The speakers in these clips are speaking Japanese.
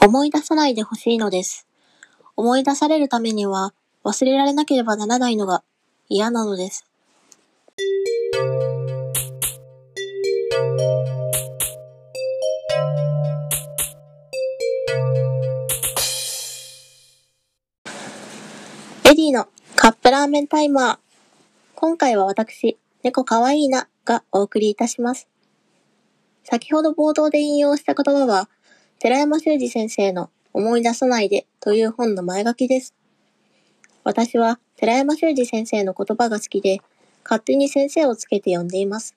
思い出さないでほしいのです。思い出されるためには忘れられなければならないのが嫌なのです。エディのカップラーメンタイマー。今回は私、猫かわいいながお送りいたします。先ほど冒頭で引用した言葉は、寺山修司先生の思い出さないでという本の前書きです。私は寺山修司先生の言葉が好きで、勝手に先生をつけて呼んでいます。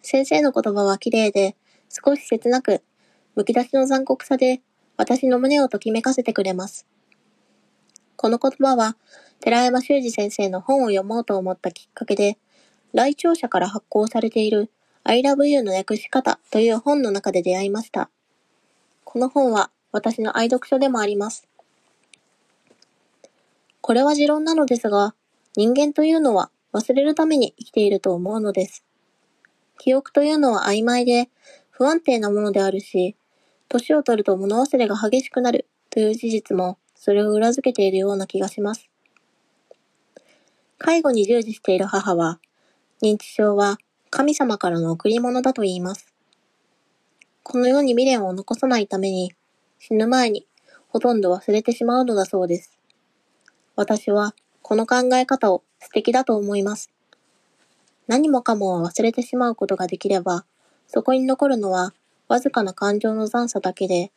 先生の言葉は綺麗で、少し切なく、むき出しの残酷さで、私の胸をときめかせてくれます。この言葉は、寺山修司先生の本を読もうと思ったきっかけで、来庁者から発行されている I love you の訳し方という本の中で出会いました。この本は私の愛読書でもあります。これは持論なのですが、人間というのは忘れるために生きていると思うのです。記憶というのは曖昧で不安定なものであるし、年を取ると物忘れが激しくなるという事実もそれを裏付けているような気がします。介護に従事している母は、認知症は神様からの贈り物だと言います。この世に未練を残さないために、死ぬ前にほとんど忘れてしまうのだそうです。私はこの考え方を素敵だと思います。何もかもを忘れてしまうことができれば、そこに残るのはわずかな感情の残差だけで、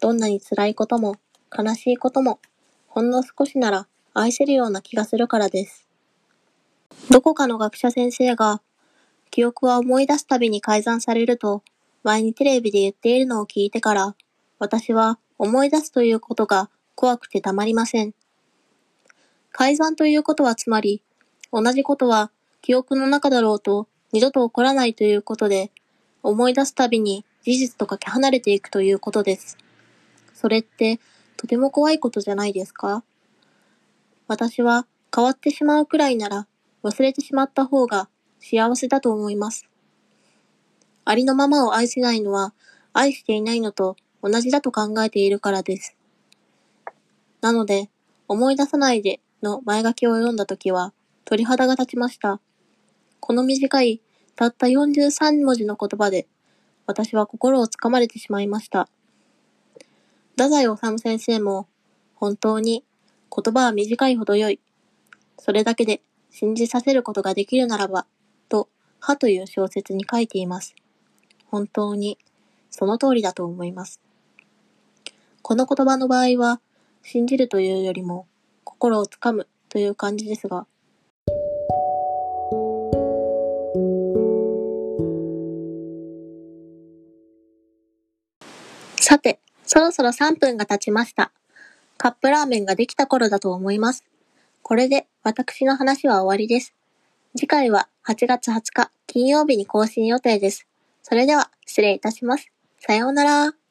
どんなに辛いことも悲しいことも、ほんの少しなら愛せるような気がするからです。どこかの学者先生が、記憶は思い出すたびに改ざんされると、前にテレビで言っているのを聞いてから、私は思い出すということが怖くてたまりません。改ざんということはつまり、同じことは記憶の中だろうと二度と起こらないということで、思い出すたびに事実とかけ離れていくということです。それってとても怖いことじゃないですか私は変わってしまうくらいなら忘れてしまった方が幸せだと思います。ありのままを愛せないのは愛していないのと同じだと考えているからです。なので、思い出さないでの前書きを読んだときは鳥肌が立ちました。この短いたった43文字の言葉で私は心をつかまれてしまいました。太宰治先生も本当に言葉は短いほど良い。それだけで信じさせることができるならば、と、はという小説に書いています。本当に、その通りだと思います。この言葉の場合は、信じるというよりも、心をつかむという感じですが、さて、そろそろ3分が経ちました。カップラーメンができた頃だと思います。これで私の話は終わりです。次回は8月20日金曜日に更新予定です。それでは失礼いたします。さようなら。